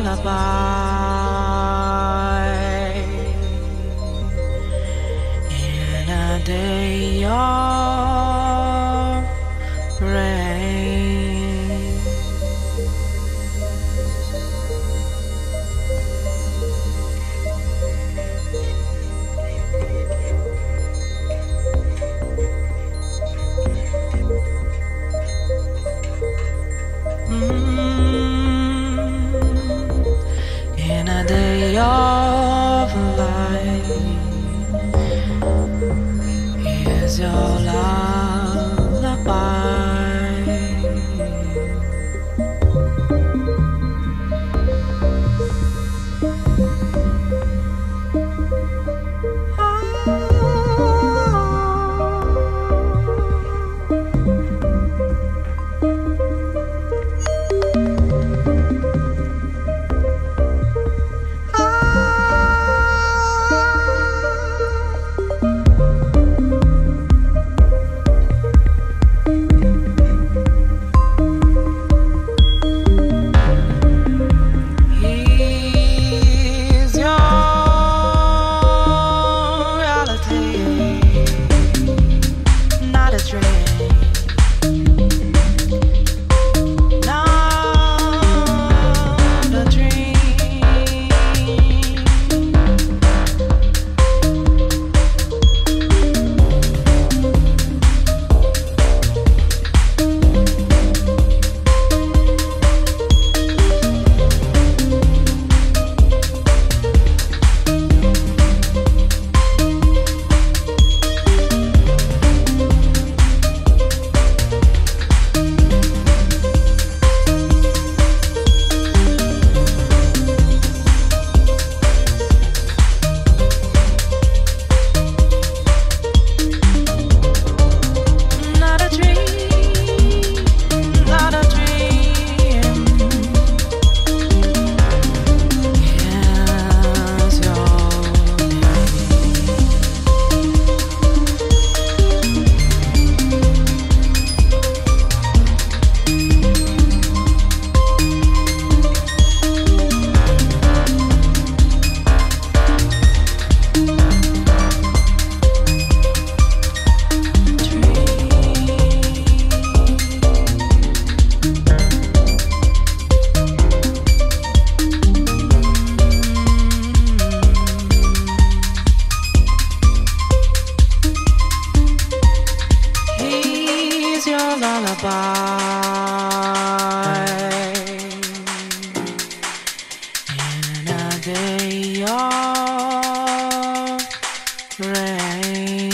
lullaby. time.